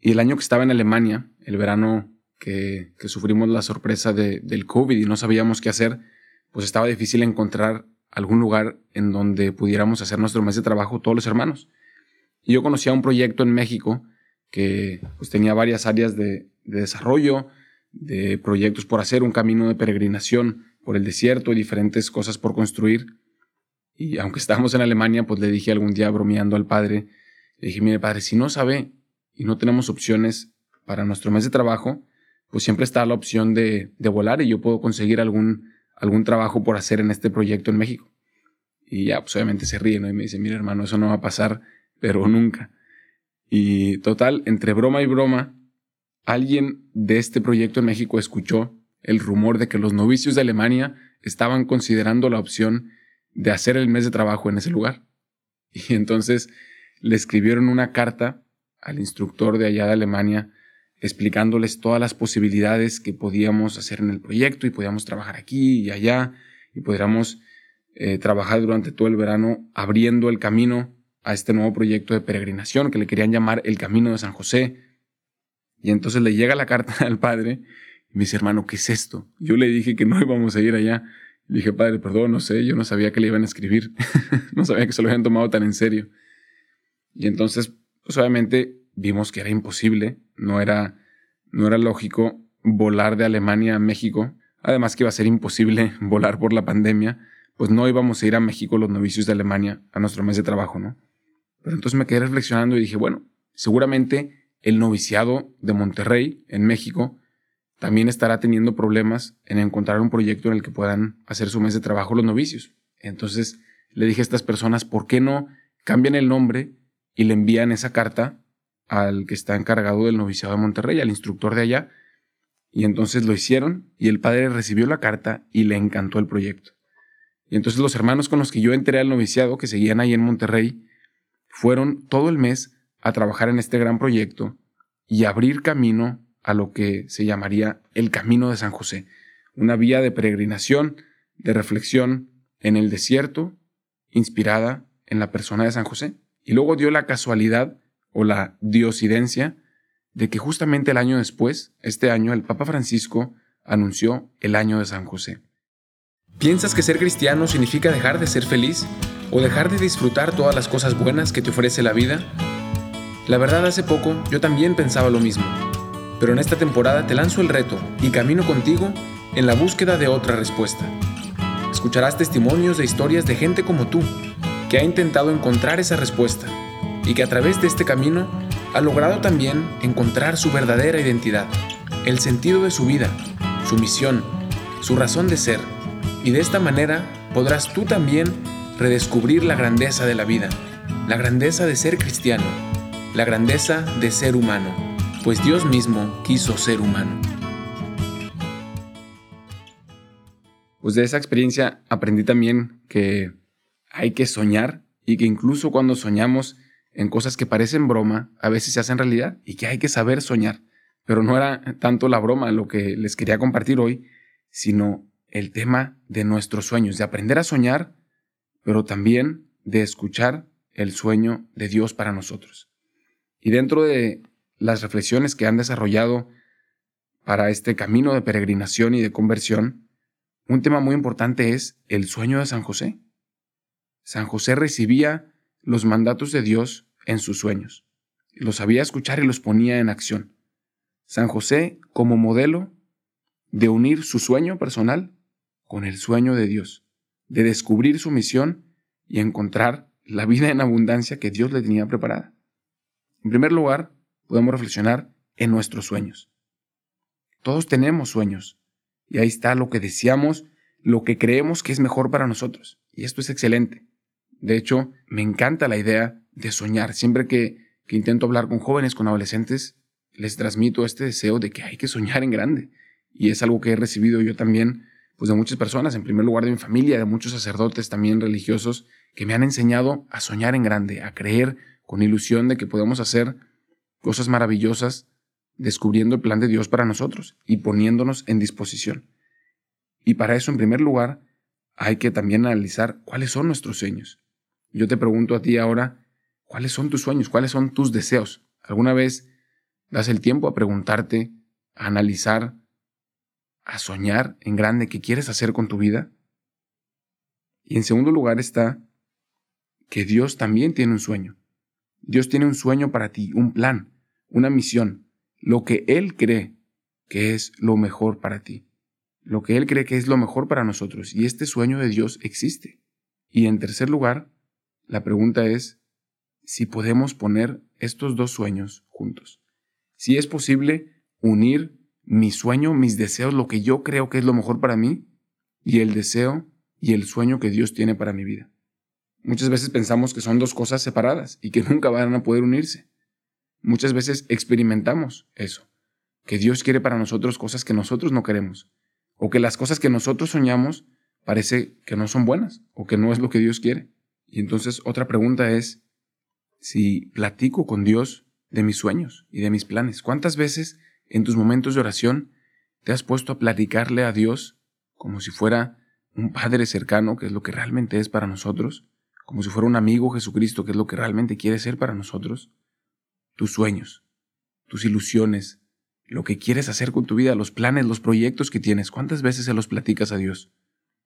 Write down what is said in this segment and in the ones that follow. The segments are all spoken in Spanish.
Y el año que estaba en Alemania, el verano que, sufrimos la sorpresa del COVID y no sabíamos qué hacer, pues estaba difícil encontrar algún lugar en donde pudiéramos hacer nuestro mes de trabajo todos los hermanos. Y yo conocía un proyecto en México que pues, tenía varias áreas de, de desarrollo, de proyectos por hacer, un camino de peregrinación por el desierto y diferentes cosas por construir. Y aunque estábamos en Alemania, pues le dije algún día bromeando al padre, le dije, mire padre, si no sabe y no tenemos opciones para nuestro mes de trabajo, pues siempre está la opción de, volar y yo puedo conseguir algún, algún trabajo por hacer en este proyecto en México. Y ya, pues obviamente se ríe, ¿no? Y me dice, mira hermano, eso no va a pasar, pero nunca. Y total, entre broma y broma, alguien de este proyecto en México escuchó el rumor de que los novicios de Alemania estaban considerando la opción de hacer el mes de trabajo en ese lugar. Y entonces le escribieron una carta al instructor de allá de Alemania explicándoles todas las posibilidades que podíamos hacer en el proyecto y podíamos trabajar aquí y allá y podríamos eh, trabajar durante todo el verano abriendo el camino a este nuevo proyecto de peregrinación que le querían llamar el Camino de San José. Y entonces le llega la carta al padre y me dice, hermano, ¿qué es esto? Yo le dije que no íbamos a ir allá. Le dije, padre, perdón, no sé, yo no sabía que le iban a escribir. no sabía que se lo habían tomado tan en serio. Y entonces, pues obviamente vimos que era imposible, no era, no era lógico volar de Alemania a México. Además que iba a ser imposible volar por la pandemia, pues no íbamos a ir a México los novicios de Alemania a nuestro mes de trabajo, ¿no? Pero entonces me quedé reflexionando y dije, bueno, seguramente el noviciado de Monterrey, en México, también estará teniendo problemas en encontrar un proyecto en el que puedan hacer su mes de trabajo los novicios. Entonces le dije a estas personas, ¿por qué no cambian el nombre y le envían esa carta al que está encargado del noviciado de Monterrey, al instructor de allá? Y entonces lo hicieron y el padre recibió la carta y le encantó el proyecto. Y entonces los hermanos con los que yo entré al noviciado, que seguían ahí en Monterrey, fueron todo el mes a trabajar en este gran proyecto y abrir camino a lo que se llamaría el Camino de San José, una vía de peregrinación, de reflexión en el desierto, inspirada en la persona de San José. Y luego dio la casualidad o la diosidencia de que justamente el año después, este año, el Papa Francisco anunció el año de San José. ¿Piensas que ser cristiano significa dejar de ser feliz o dejar de disfrutar todas las cosas buenas que te ofrece la vida? La verdad, hace poco yo también pensaba lo mismo, pero en esta temporada te lanzo el reto y camino contigo en la búsqueda de otra respuesta. Escucharás testimonios de historias de gente como tú, que ha intentado encontrar esa respuesta y que a través de este camino ha logrado también encontrar su verdadera identidad, el sentido de su vida, su misión, su razón de ser, y de esta manera podrás tú también redescubrir la grandeza de la vida, la grandeza de ser cristiano la grandeza de ser humano, pues Dios mismo quiso ser humano. Pues de esa experiencia aprendí también que hay que soñar y que incluso cuando soñamos en cosas que parecen broma, a veces se hacen realidad y que hay que saber soñar. Pero no era tanto la broma lo que les quería compartir hoy, sino el tema de nuestros sueños, de aprender a soñar, pero también de escuchar el sueño de Dios para nosotros. Y dentro de las reflexiones que han desarrollado para este camino de peregrinación y de conversión, un tema muy importante es el sueño de San José. San José recibía los mandatos de Dios en sus sueños, los sabía escuchar y los ponía en acción. San José como modelo de unir su sueño personal con el sueño de Dios, de descubrir su misión y encontrar la vida en abundancia que Dios le tenía preparada. En primer lugar, podemos reflexionar en nuestros sueños. Todos tenemos sueños y ahí está lo que deseamos, lo que creemos que es mejor para nosotros. Y esto es excelente. De hecho, me encanta la idea de soñar. Siempre que, que intento hablar con jóvenes, con adolescentes, les transmito este deseo de que hay que soñar en grande. Y es algo que he recibido yo también pues de muchas personas, en primer lugar de mi familia, de muchos sacerdotes también religiosos, que me han enseñado a soñar en grande, a creer con ilusión de que podemos hacer cosas maravillosas descubriendo el plan de Dios para nosotros y poniéndonos en disposición. Y para eso, en primer lugar, hay que también analizar cuáles son nuestros sueños. Yo te pregunto a ti ahora, ¿cuáles son tus sueños? ¿Cuáles son tus deseos? ¿Alguna vez das el tiempo a preguntarte, a analizar, a soñar en grande qué quieres hacer con tu vida. Y en segundo lugar está que Dios también tiene un sueño. Dios tiene un sueño para ti, un plan, una misión, lo que Él cree que es lo mejor para ti, lo que Él cree que es lo mejor para nosotros. Y este sueño de Dios existe. Y en tercer lugar, la pregunta es si podemos poner estos dos sueños juntos. Si es posible unir mi sueño, mis deseos, lo que yo creo que es lo mejor para mí, y el deseo y el sueño que Dios tiene para mi vida. Muchas veces pensamos que son dos cosas separadas y que nunca van a poder unirse. Muchas veces experimentamos eso, que Dios quiere para nosotros cosas que nosotros no queremos, o que las cosas que nosotros soñamos parece que no son buenas o que no es lo que Dios quiere. Y entonces otra pregunta es si platico con Dios de mis sueños y de mis planes. ¿Cuántas veces en tus momentos de oración te has puesto a platicarle a Dios como si fuera un Padre cercano, que es lo que realmente es para nosotros, como si fuera un amigo Jesucristo, que es lo que realmente quiere ser para nosotros? Tus sueños, tus ilusiones, lo que quieres hacer con tu vida, los planes, los proyectos que tienes, ¿cuántas veces se los platicas a Dios?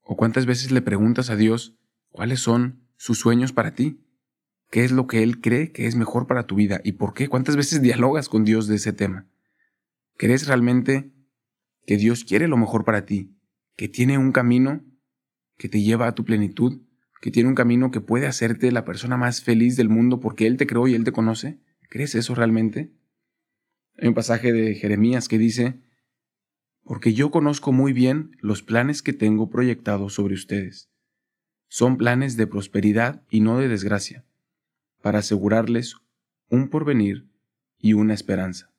¿O cuántas veces le preguntas a Dios cuáles son sus sueños para ti? ¿Qué es lo que Él cree que es mejor para tu vida? ¿Y por qué? ¿Cuántas veces dialogas con Dios de ese tema? ¿Crees realmente que Dios quiere lo mejor para ti? ¿Que tiene un camino que te lleva a tu plenitud? ¿Que tiene un camino que puede hacerte la persona más feliz del mundo porque Él te creó y Él te conoce? ¿Crees eso realmente? Hay un pasaje de Jeremías que dice, porque yo conozco muy bien los planes que tengo proyectados sobre ustedes. Son planes de prosperidad y no de desgracia, para asegurarles un porvenir y una esperanza.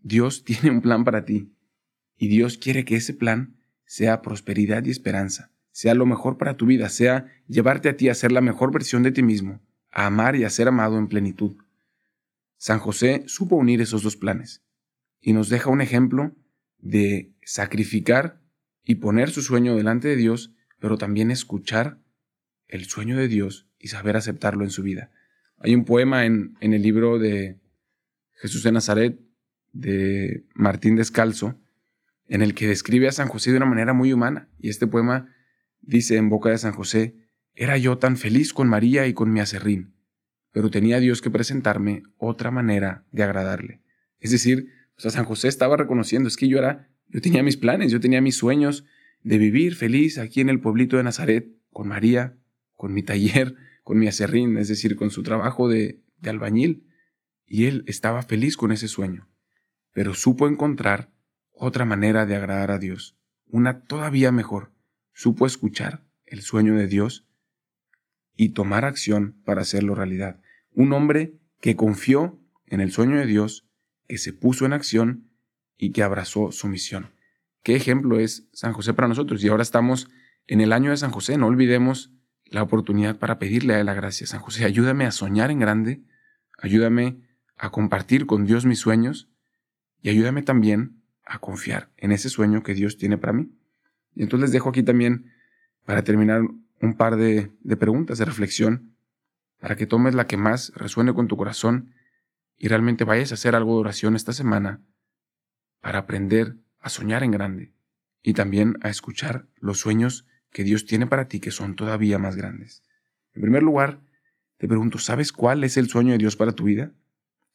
Dios tiene un plan para ti y Dios quiere que ese plan sea prosperidad y esperanza, sea lo mejor para tu vida, sea llevarte a ti a ser la mejor versión de ti mismo, a amar y a ser amado en plenitud. San José supo unir esos dos planes y nos deja un ejemplo de sacrificar y poner su sueño delante de Dios, pero también escuchar el sueño de Dios y saber aceptarlo en su vida. Hay un poema en, en el libro de Jesús de Nazaret de Martín Descalzo, en el que describe a San José de una manera muy humana. Y este poema dice en boca de San José, era yo tan feliz con María y con mi acerrín, pero tenía Dios que presentarme otra manera de agradarle. Es decir, San José estaba reconociendo, es que yo era, yo tenía mis planes, yo tenía mis sueños de vivir feliz aquí en el pueblito de Nazaret, con María, con mi taller, con mi acerrín, es decir, con su trabajo de, de albañil. Y él estaba feliz con ese sueño, pero supo encontrar otra manera de agradar a Dios, una todavía mejor. Supo escuchar el sueño de Dios y tomar acción para hacerlo realidad. Un hombre que confió en el sueño de Dios que se puso en acción y que abrazó su misión. ¿Qué ejemplo es San José para nosotros? Y ahora estamos en el año de San José, no olvidemos la oportunidad para pedirle a él la gracia. San José, ayúdame a soñar en grande, ayúdame a compartir con Dios mis sueños y ayúdame también a confiar en ese sueño que Dios tiene para mí. Y entonces les dejo aquí también, para terminar, un par de, de preguntas de reflexión, para que tomes la que más resuene con tu corazón y realmente vayas a hacer algo de oración esta semana para aprender a soñar en grande y también a escuchar los sueños que Dios tiene para ti que son todavía más grandes. En primer lugar, te pregunto, ¿sabes cuál es el sueño de Dios para tu vida?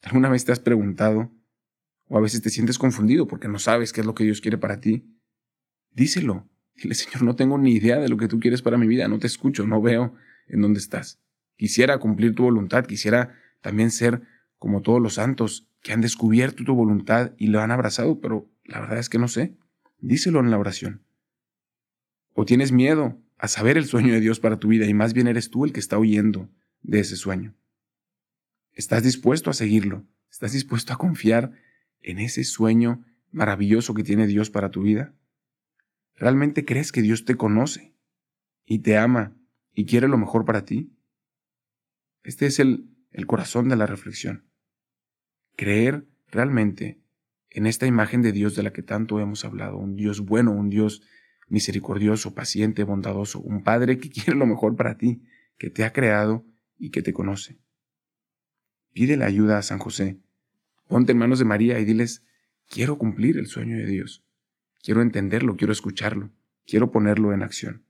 ¿Alguna vez te has preguntado o a veces te sientes confundido porque no sabes qué es lo que Dios quiere para ti? Díselo. Dile, Señor, no tengo ni idea de lo que tú quieres para mi vida, no te escucho, no veo en dónde estás. Quisiera cumplir tu voluntad, quisiera también ser como todos los santos que han descubierto tu voluntad y lo han abrazado, pero la verdad es que no sé. Díselo en la oración. O tienes miedo a saber el sueño de Dios para tu vida y más bien eres tú el que está huyendo de ese sueño. ¿Estás dispuesto a seguirlo? ¿Estás dispuesto a confiar en ese sueño maravilloso que tiene Dios para tu vida? ¿Realmente crees que Dios te conoce y te ama y quiere lo mejor para ti? Este es el, el corazón de la reflexión creer realmente en esta imagen de Dios de la que tanto hemos hablado, un Dios bueno, un Dios misericordioso, paciente, bondadoso, un Padre que quiere lo mejor para ti, que te ha creado y que te conoce. Pide la ayuda a San José Ponte en manos de María y diles, quiero cumplir el sueño de Dios. Quiero entenderlo, quiero escucharlo, quiero ponerlo en acción.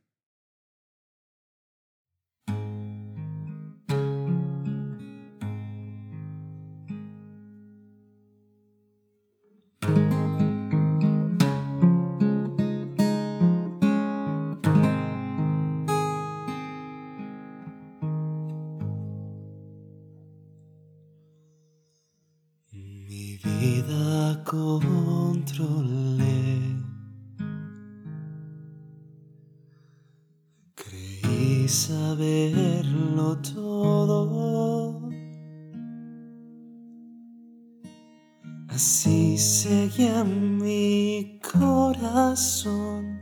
Así seguía mi corazón,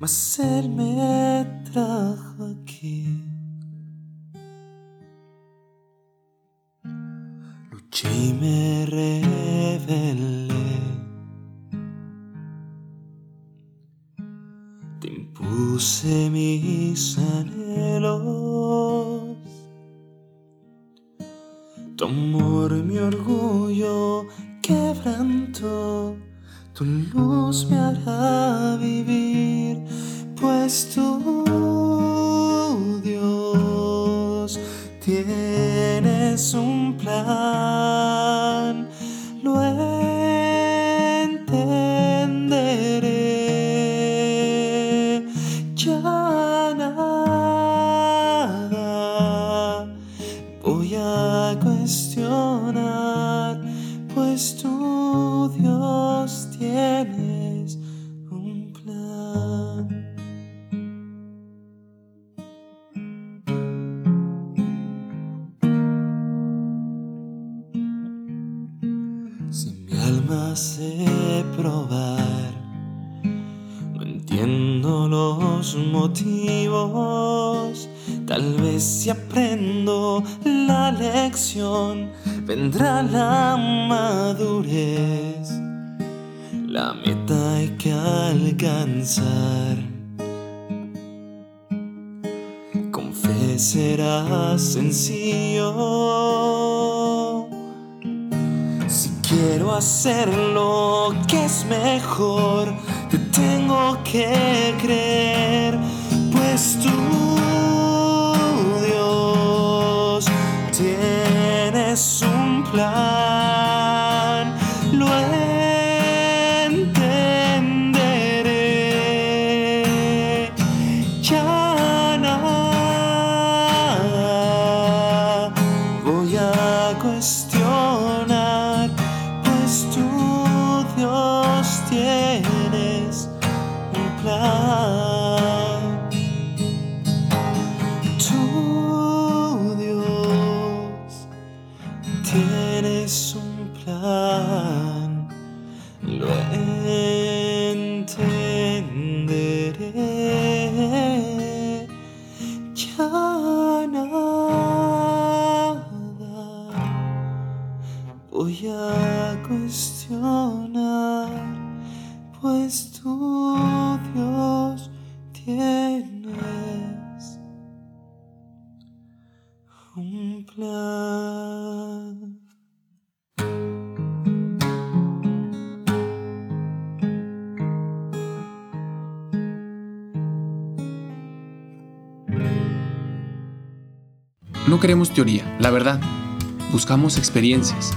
mas él me trajo aquí. Luché y me rebelé. Puse mis anhelos, tu amor, mi orgullo quebranto, tu luz me hará vivir, pues tú, Dios, tienes un plan. Los motivos. Tal vez si aprendo la lección, vendrá la madurez. La meta hay que alcanzar. Con fe será sencillo Quiero hacer lo que es mejor, tengo que creer, pues tú, cuestionar, pues. No queremos teoría, la verdad. Buscamos experiencias